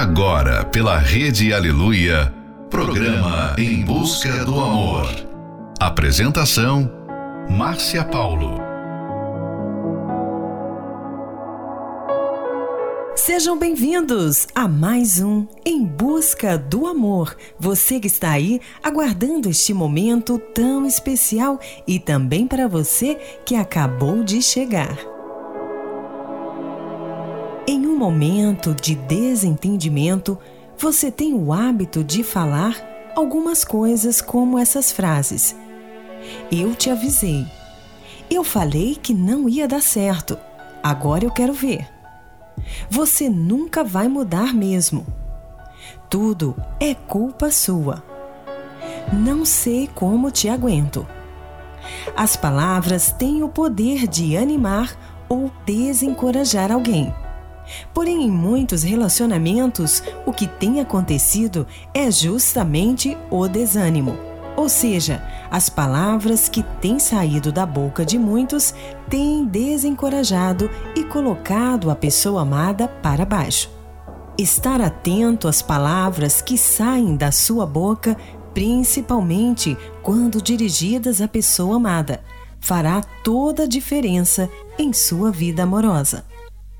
Agora, pela Rede Aleluia, programa Em Busca do Amor. Apresentação: Márcia Paulo. Sejam bem-vindos a mais um Em Busca do Amor. Você que está aí aguardando este momento tão especial e também para você que acabou de chegar. Momento de desentendimento, você tem o hábito de falar algumas coisas como essas frases: Eu te avisei. Eu falei que não ia dar certo. Agora eu quero ver. Você nunca vai mudar mesmo. Tudo é culpa sua. Não sei como te aguento. As palavras têm o poder de animar ou desencorajar alguém. Porém, em muitos relacionamentos, o que tem acontecido é justamente o desânimo. Ou seja, as palavras que têm saído da boca de muitos têm desencorajado e colocado a pessoa amada para baixo. Estar atento às palavras que saem da sua boca, principalmente quando dirigidas à pessoa amada, fará toda a diferença em sua vida amorosa.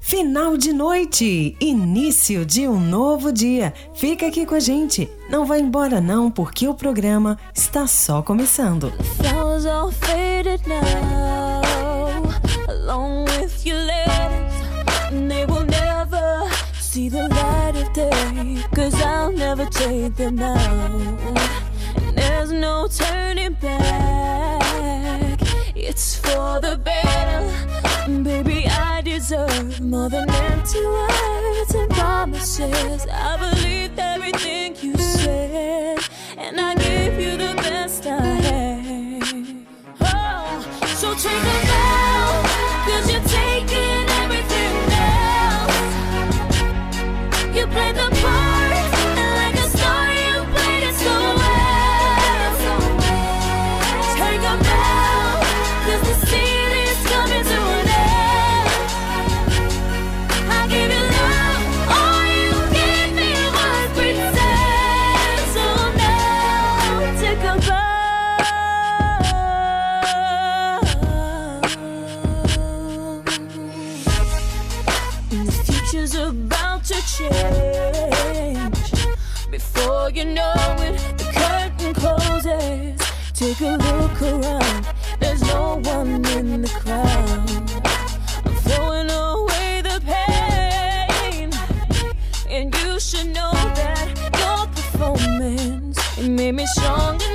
Final de noite, início de um novo dia. Fica aqui com a gente. Não vai embora não, porque o programa está só começando. There's no turning back, it's for the better. Baby, deserve more than empty words and promises. I believed everything you said, and I gave you the best I had. Oh, so take a bow, you know it, the curtain closes. Take a look around, there's no one in the crowd. I'm throwing away the pain, and you should know that your performance it made me stronger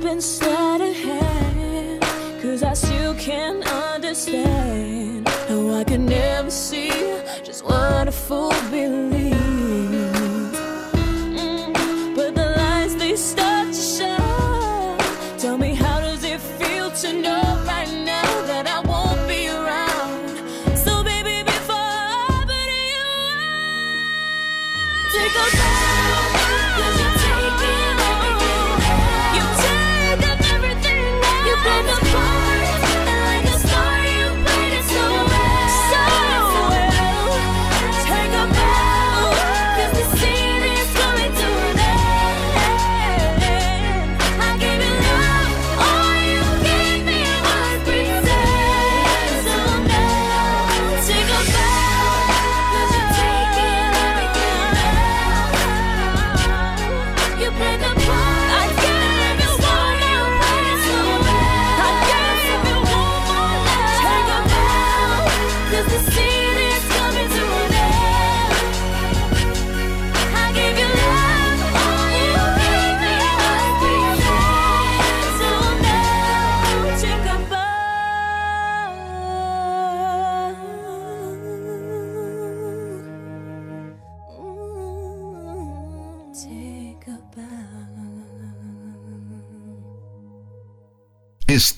must have of hand. Cause I still can't understand how I could never see just what a fool believes.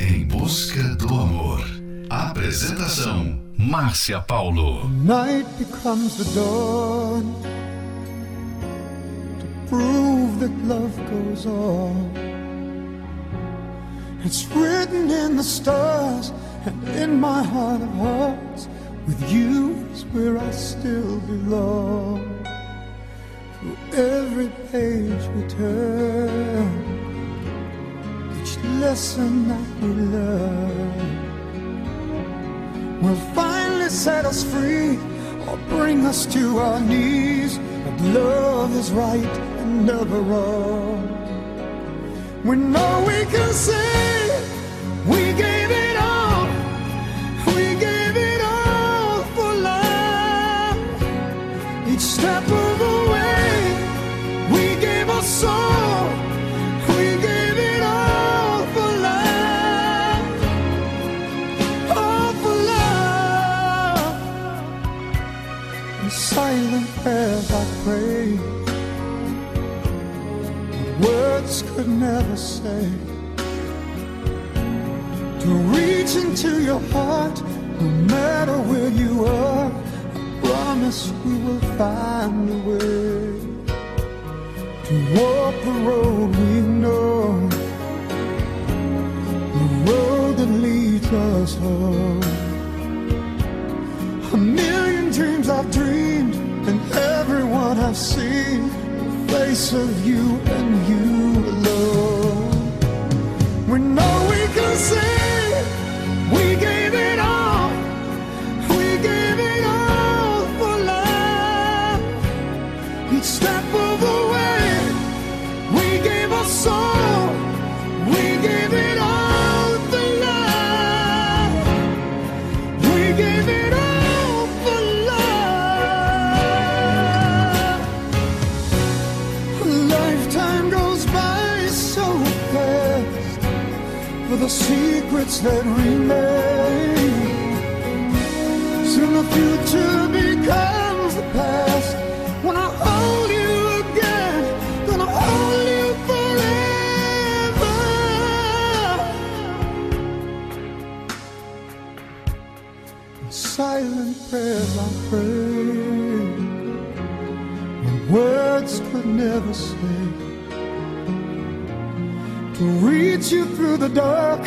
Em busca do amor. Apresentação. Márcia Paulo. Night becomes the dawn. goes on. It's written in the stars and in my heart of hearts. With you is where I still belong. Through every page we turn, each lesson that we learn will finally set us free or bring us to our knees. But love is right and never wrong. We know we can say we gave it all. We gave it all for love. Each step to reach into your heart, no matter where you are. I promise we will find a way to walk the road we know, the road that leads us home. A million dreams I've dreamed, and everyone I've seen, the face of you and you the secrets that remain. Soon the future becomes the past. When I hold you again, gonna hold you forever. Silent prayers I pray, through the dark,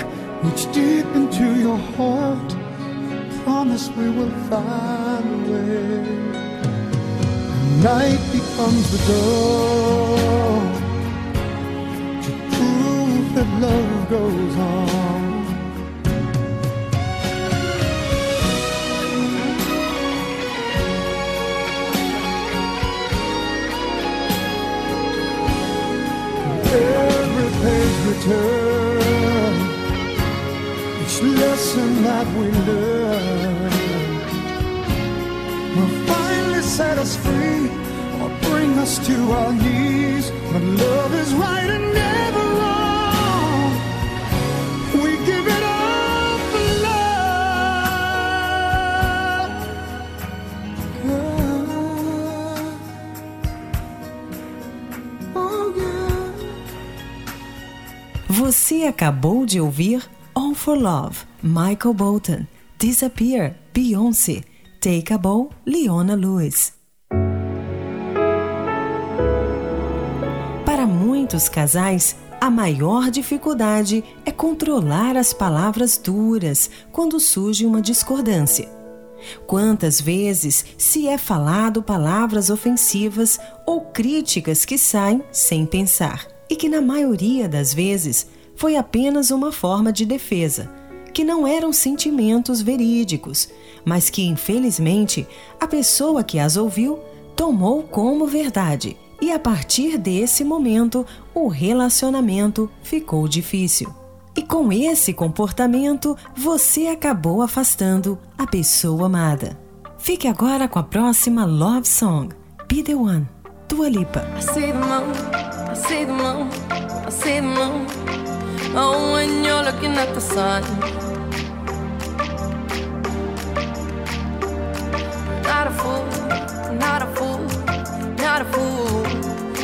reach deep into your heart. Promise we will find a way. Night becomes the dawn to prove that love goes on. every page we lesson that we will finally set us free or bring us to our knees. Love is right and never wrong. We give it for love. Oh, yeah. Você acabou de ouvir All for Love, Michael Bolton, Disappear, Beyoncé, Take a Bow, Leona Lewis. Para muitos casais, a maior dificuldade é controlar as palavras duras quando surge uma discordância. Quantas vezes se é falado palavras ofensivas ou críticas que saem sem pensar e que, na maioria das vezes, foi apenas uma forma de defesa, que não eram sentimentos verídicos, mas que, infelizmente, a pessoa que as ouviu tomou como verdade. E a partir desse momento, o relacionamento ficou difícil. E com esse comportamento, você acabou afastando a pessoa amada. Fique agora com a próxima Love Song, Be The One, Dua Lipa. I the moon, I the moon, I the moon. Oh, when you're looking at the sun. Not a fool, not a fool, not a fool.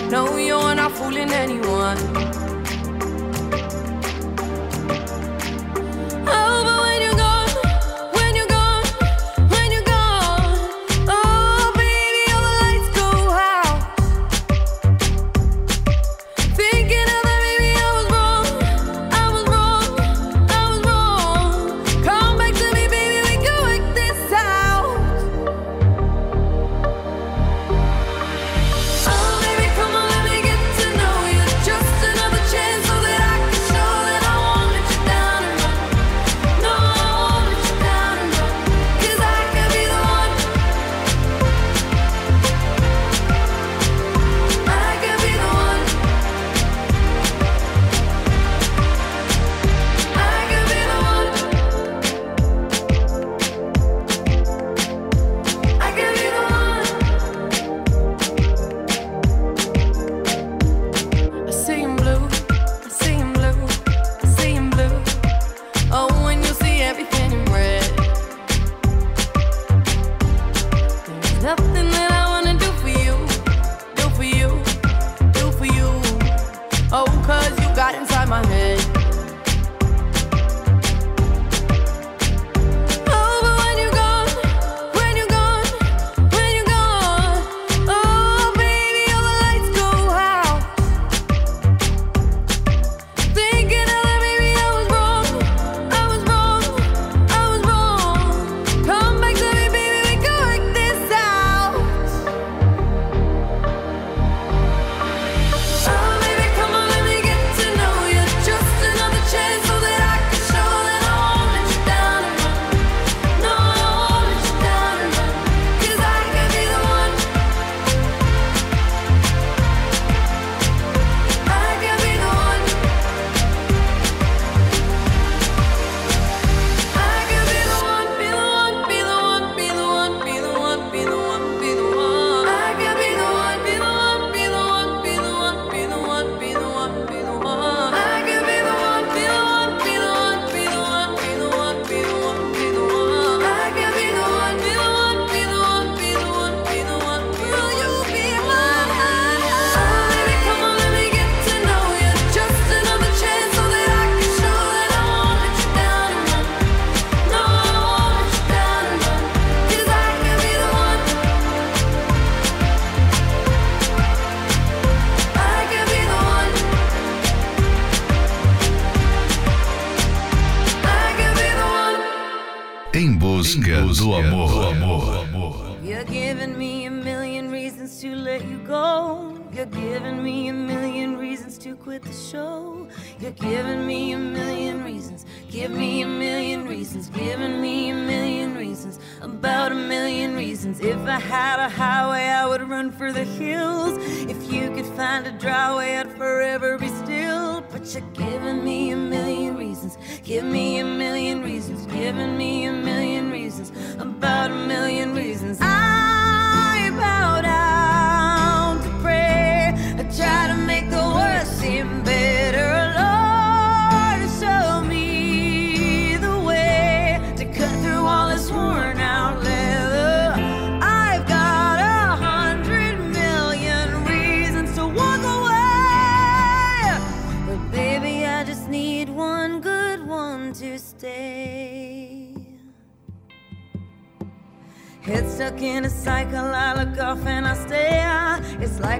No, you're not fooling anyone. Oh, but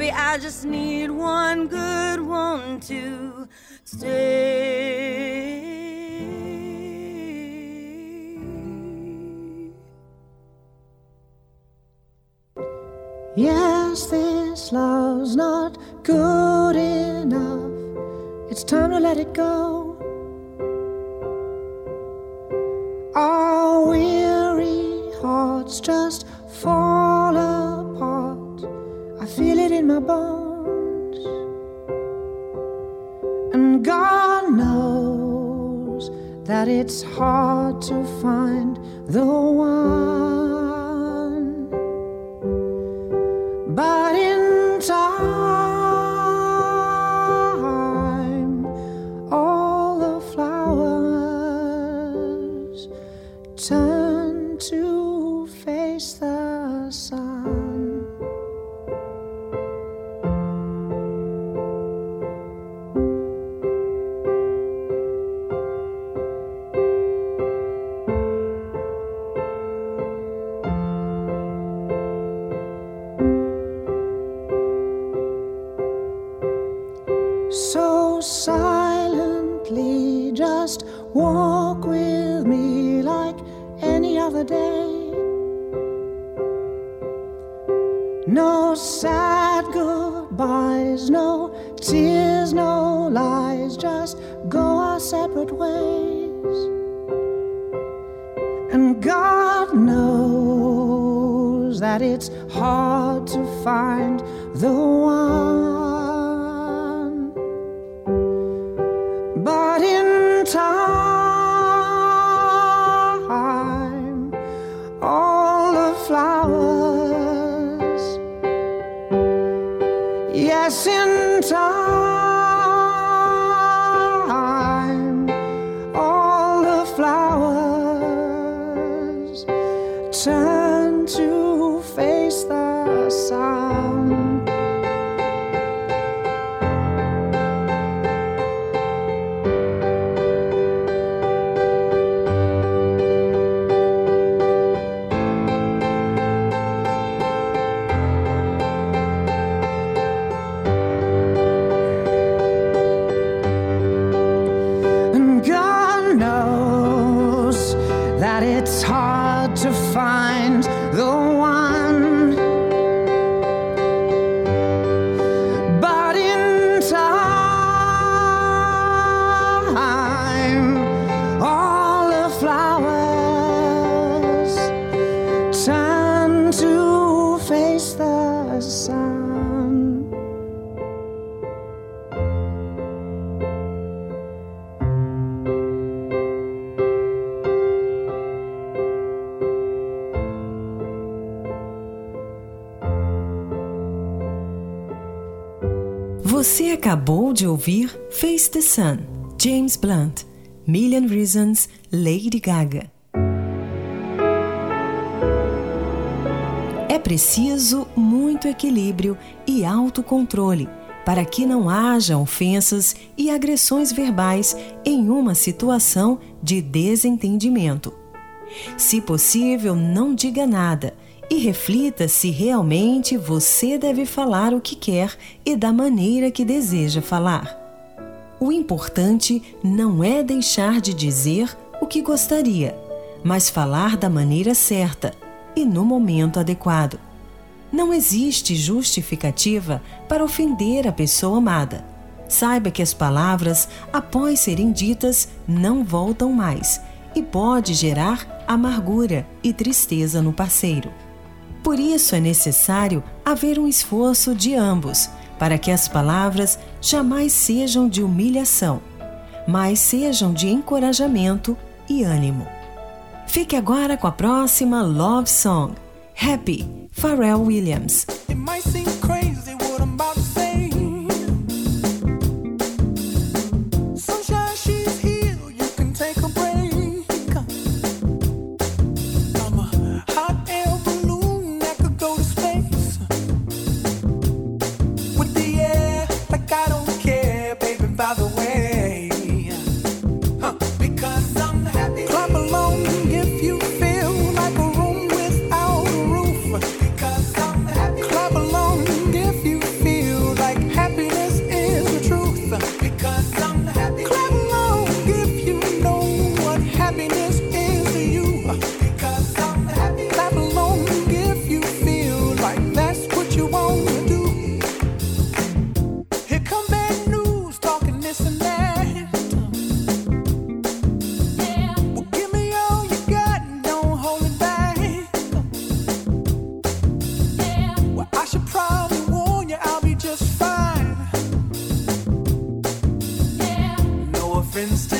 Baby, I just need one good one to stay. Yes, this love's not good enough. It's time to let it go. Our weary hearts just fall in my bones. And God knows that it's hard to find the one. But in time, that it's hard to find the one. Acabou de ouvir Face the Sun, James Blunt, Million Reasons, Lady Gaga. É preciso muito equilíbrio e autocontrole para que não haja ofensas e agressões verbais em uma situação de desentendimento. Se possível, não diga nada e reflita se realmente você deve falar o que quer e da maneira que deseja falar. O importante não é deixar de dizer o que gostaria, mas falar da maneira certa e no momento adequado. Não existe justificativa para ofender a pessoa amada. Saiba que as palavras, após serem ditas, não voltam mais e pode gerar amargura e tristeza no parceiro. Por isso é necessário haver um esforço de ambos, para que as palavras jamais sejam de humilhação, mas sejam de encorajamento e ânimo. Fique agora com a próxima Love Song, Happy, Pharrell Williams. difference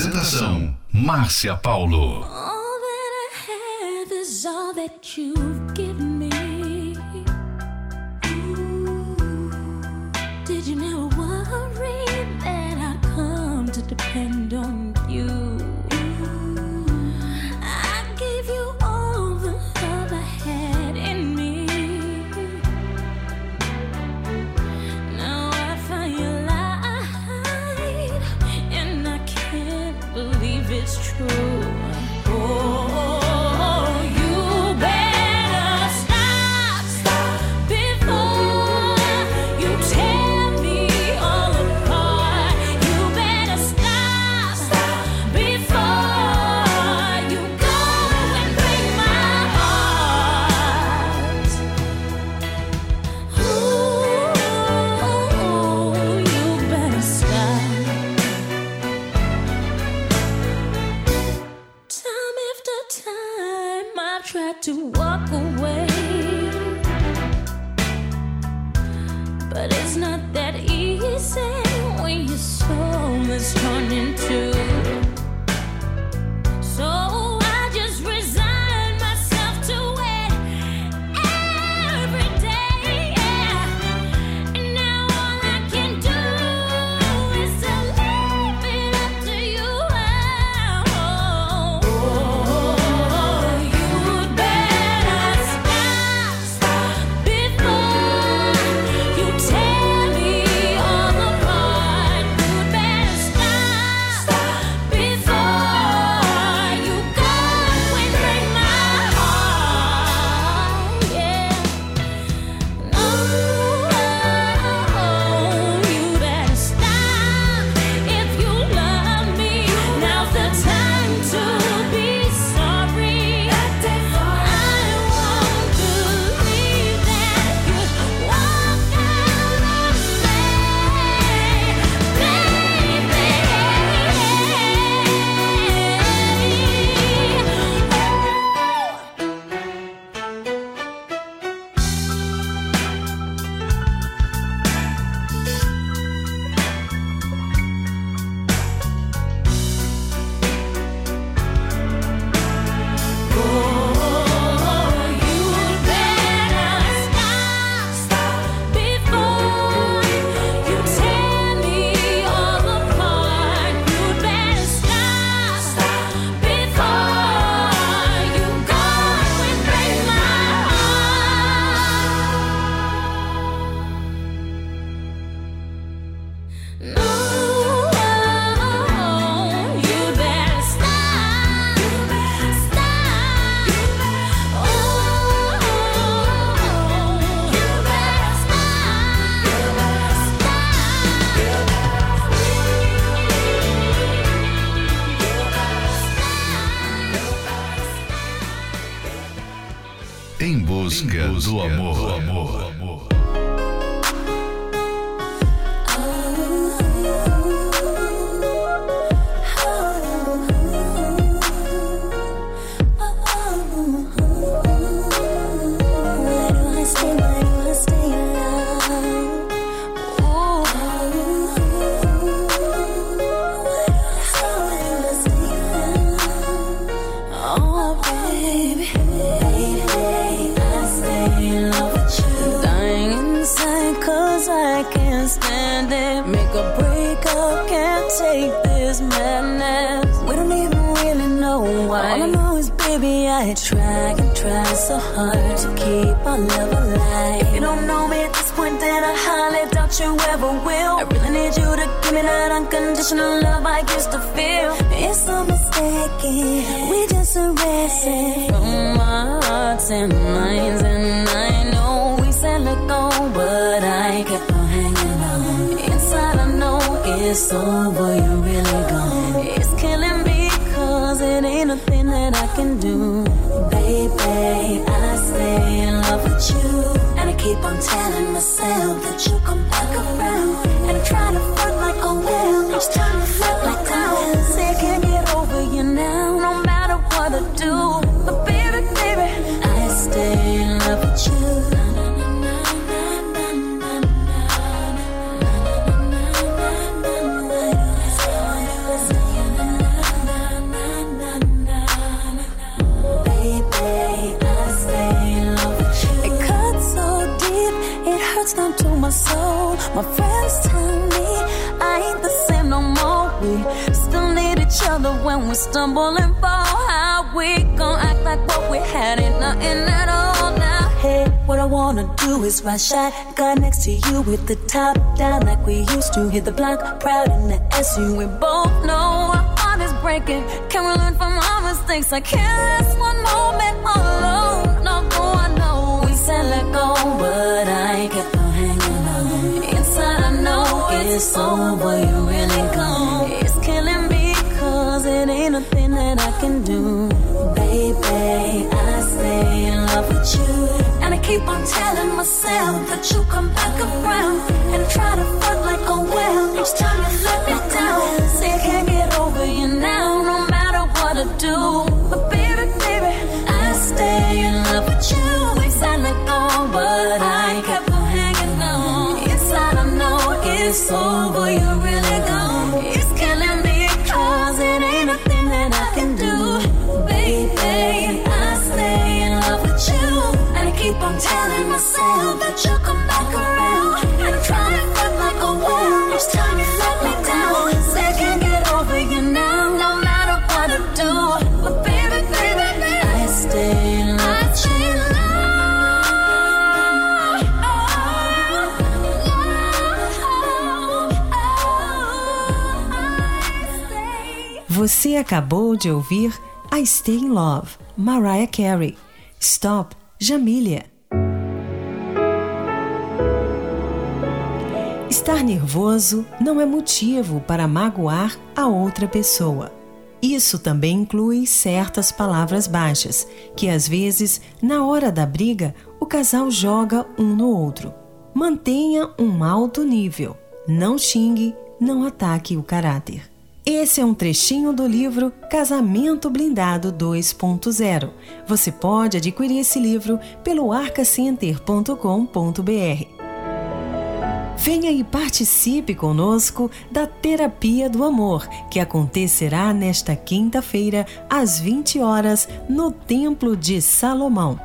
Apresentação: Márcia Paulo. All that I have is all that you you come back around and try to flirt like a whale. It's time to flirt. My friends tell me I ain't the same no more. We still need each other when we stumble and fall. How we gon' act like what we had ain't nothing at all now? Hey, what I wanna do is ride shotgun next to you with the top down like we used to. Hit the block proud in the SU. We both know our heart is breaking. Can we learn from our mistakes? I can't last one moment alone. No, I know we said let go, but I on it's over. You really gone. It's killing me, cause it ain't a thing that I can do. Baby, I stay in love with you. And I keep on telling myself that you come back around and try to fuck like a well. Each time you let me down, it's Você acabou de ouvir I Stay in Love, Mariah Carey. Stop, Jamília. Estar nervoso não é motivo para magoar a outra pessoa. Isso também inclui certas palavras baixas, que às vezes, na hora da briga, o casal joga um no outro. Mantenha um alto nível. Não xingue, não ataque o caráter. Esse é um trechinho do livro Casamento Blindado 2.0. Você pode adquirir esse livro pelo arcacenter.com.br. Venha e participe conosco da Terapia do Amor, que acontecerá nesta quinta-feira, às 20 horas, no Templo de Salomão.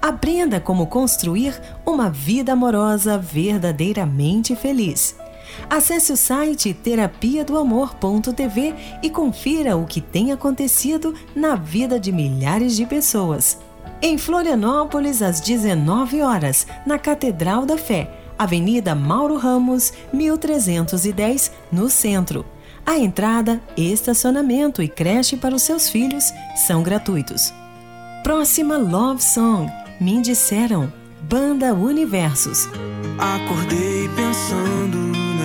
Aprenda como construir uma vida amorosa verdadeiramente feliz. Acesse o site terapia do amor.tv e confira o que tem acontecido na vida de milhares de pessoas. Em Florianópolis, às 19 horas, na Catedral da Fé, Avenida Mauro Ramos, 1310, no centro. A entrada, estacionamento e creche para os seus filhos são gratuitos. Próxima Love Song, Me Disseram, Banda Universos. Acordei pensando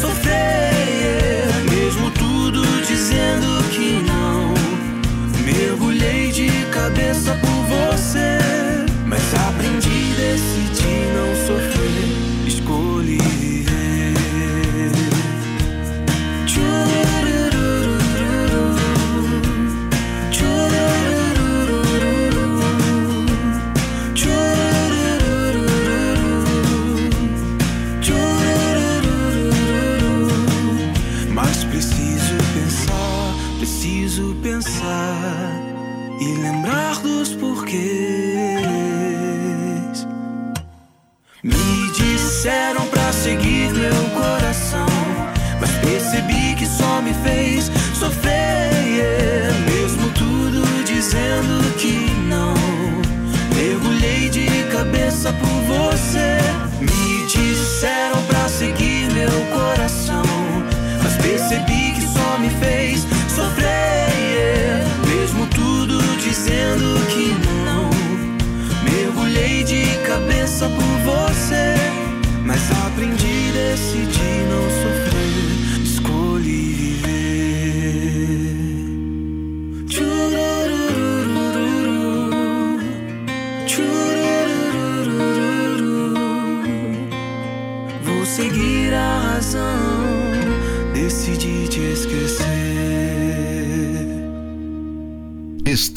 sofrer. Mesmo tudo dizendo que não, mergulhei de cabeça por por você. Me disseram pra seguir meu coração, mas percebi que só me fez sofrer. Mesmo tudo dizendo que não, mergulhei de cabeça por você.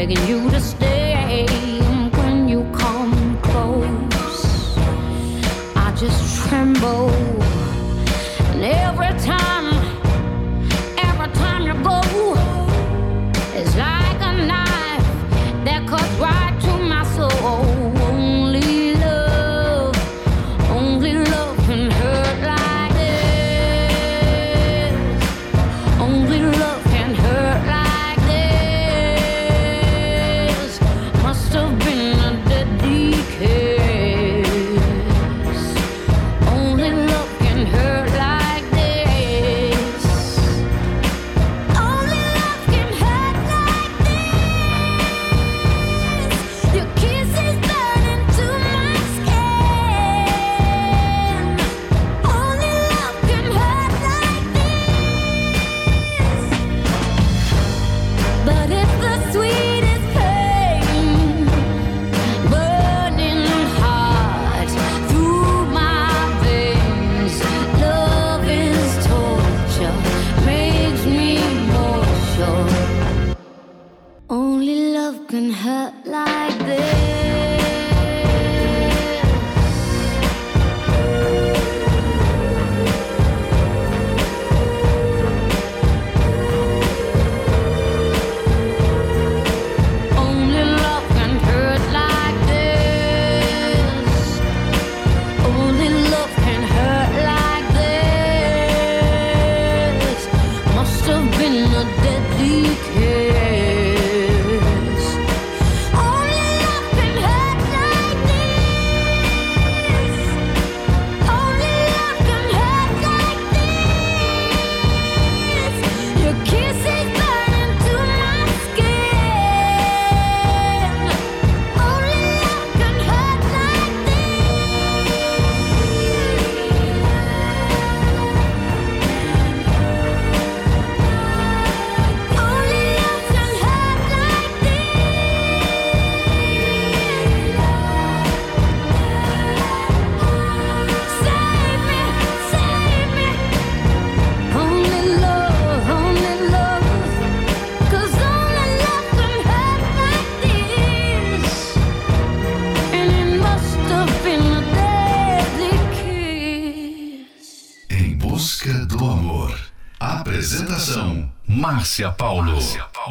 begging you to stay when you come close. I just tremble. Márcia Paulo.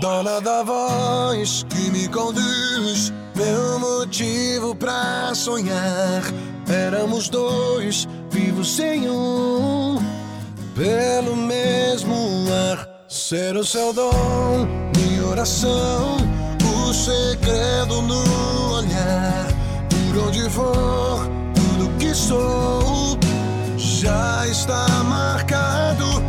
Dona da voz que me conduz, meu motivo pra sonhar. Éramos dois, vivos sem um, pelo mesmo ar. Ser o seu dom, minha oração, o segredo no olhar. Por onde for, tudo que sou já está marcado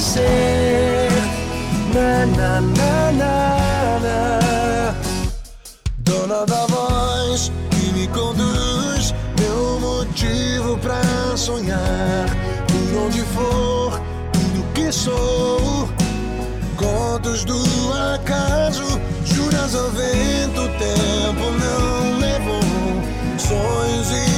Convencer. Na, na, na, na, na. Dona da voz que me conduz, meu motivo pra sonhar. Por onde for, tudo que sou. Contos do acaso, juras ao vento, o tempo não levou. Sonhos e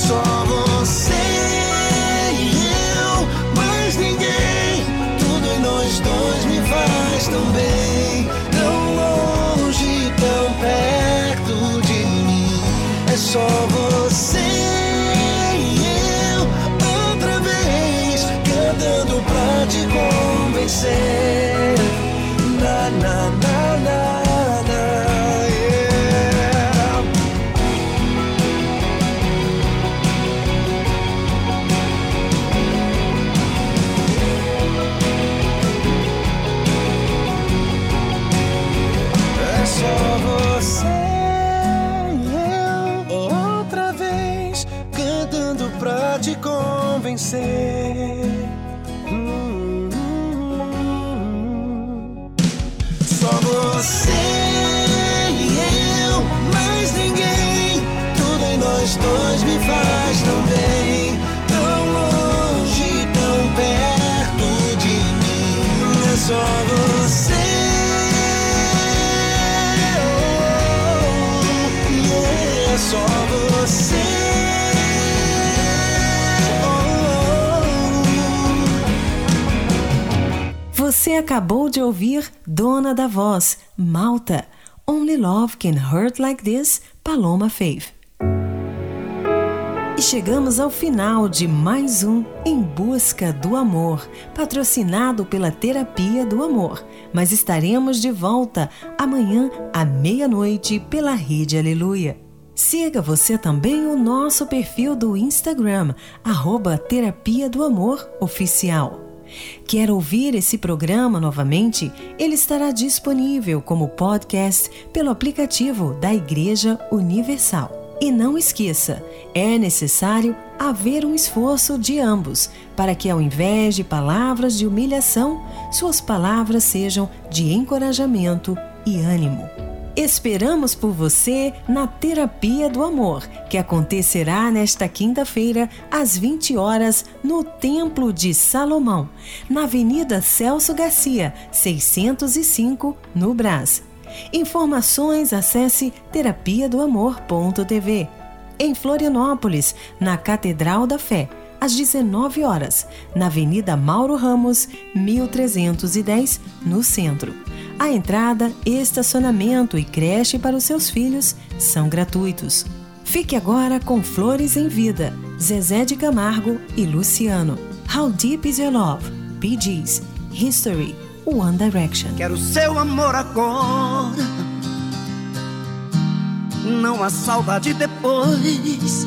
só você e eu, mais ninguém. Tudo em nós dois me faz tão bem, tão longe, tão perto de mim. É só você e eu, outra vez, cantando pra te convencer. Convencer. Você acabou de ouvir Dona da Voz, Malta, Only Love Can Hurt Like This, Paloma Faith. E chegamos ao final de mais um Em Busca do Amor, patrocinado pela Terapia do Amor. Mas estaremos de volta amanhã à meia-noite pela Rede Aleluia. Siga você também o nosso perfil do Instagram, arroba Terapia do Amor Oficial. Quer ouvir esse programa novamente? Ele estará disponível como podcast pelo aplicativo da Igreja Universal. E não esqueça, é necessário haver um esforço de ambos para que, ao invés de palavras de humilhação, suas palavras sejam de encorajamento e ânimo. Esperamos por você na Terapia do Amor, que acontecerá nesta quinta-feira, às 20 horas, no Templo de Salomão, na Avenida Celso Garcia, 605, no Brás. Informações acesse terapia do amor.tv. Em Florianópolis, na Catedral da Fé, às 19 horas, na Avenida Mauro Ramos, 1310, no centro. A entrada, estacionamento e creche para os seus filhos são gratuitos. Fique agora com Flores em Vida, Zezé de Camargo e Luciano. How Deep Is Your Love? Gees, History, One Direction. Quero seu amor agora. Não há saudade depois.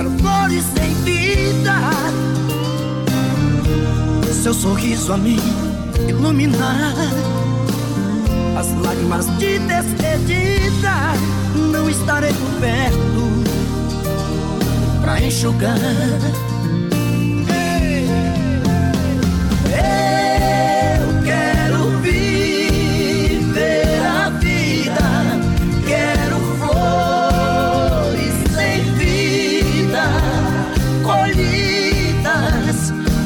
Quero flores em vida, seu sorriso a me iluminar. As lágrimas de despedida não estarei por perto pra enxugar.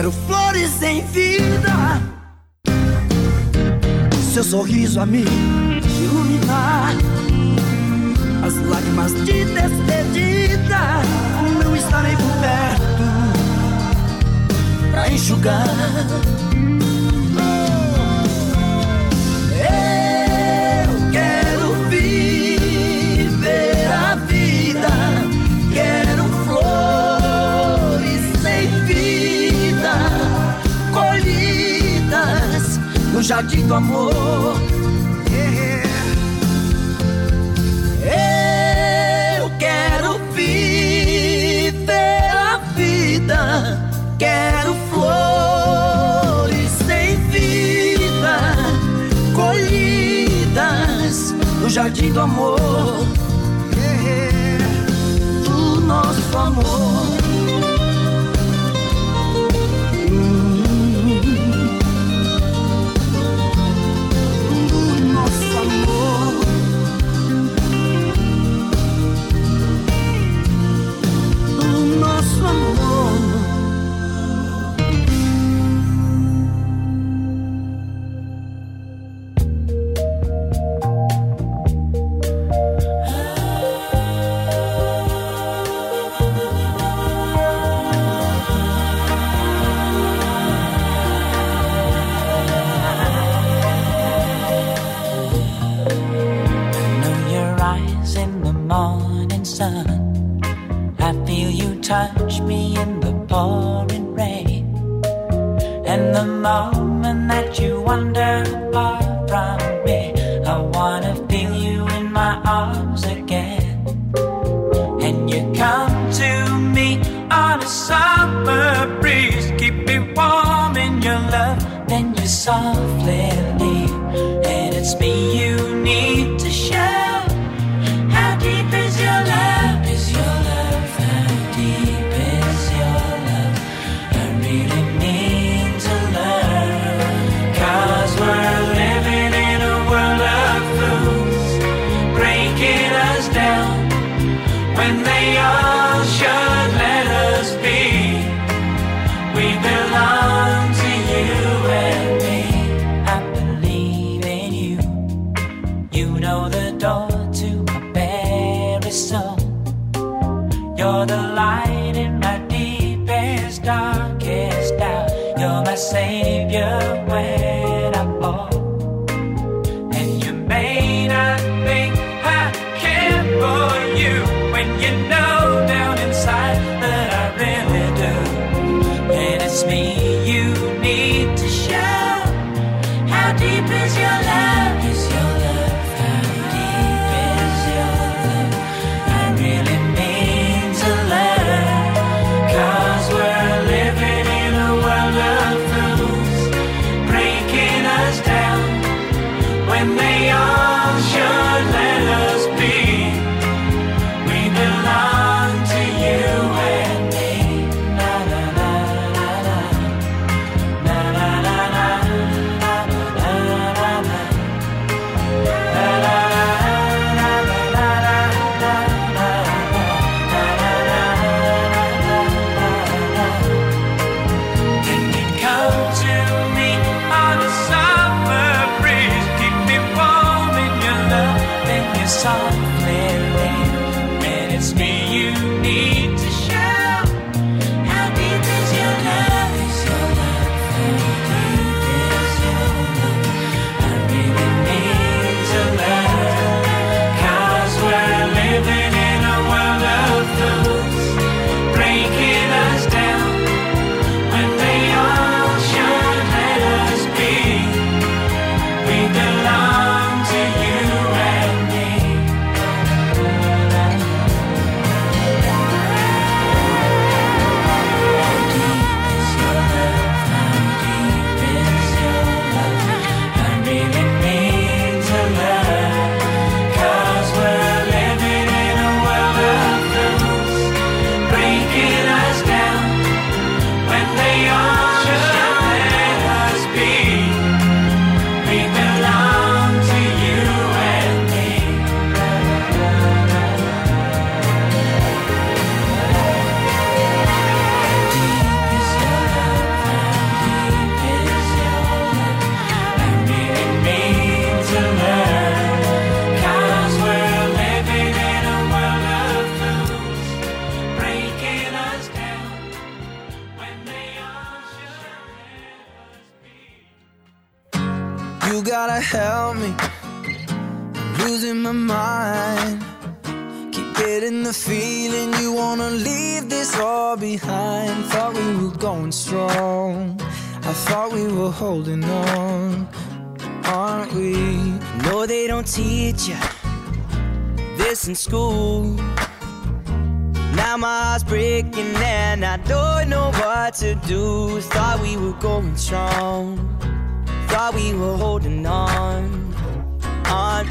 Quero flores em vida, seu sorriso a me iluminar. As lágrimas de despedida não estarei por perto pra enxugar.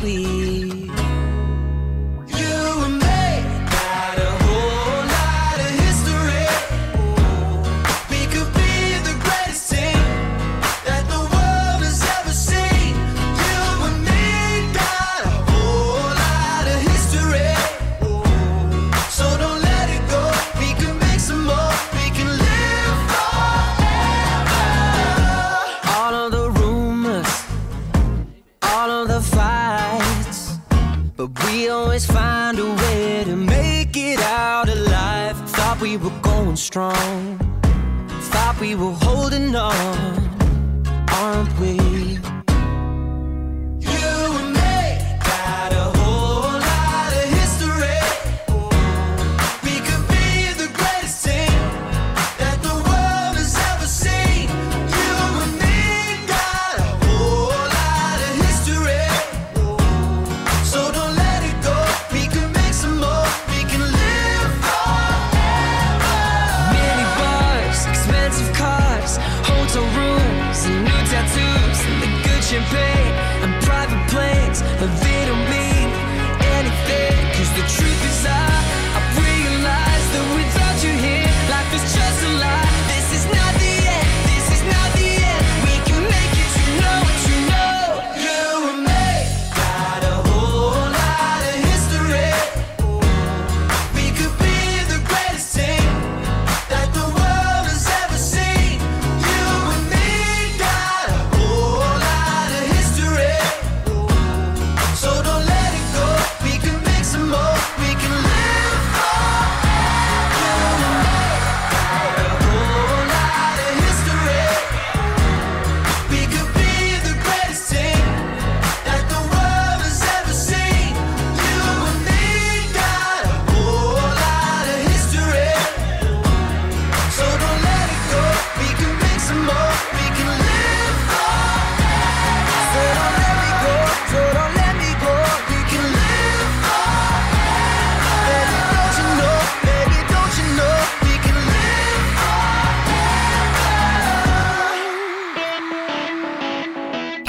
we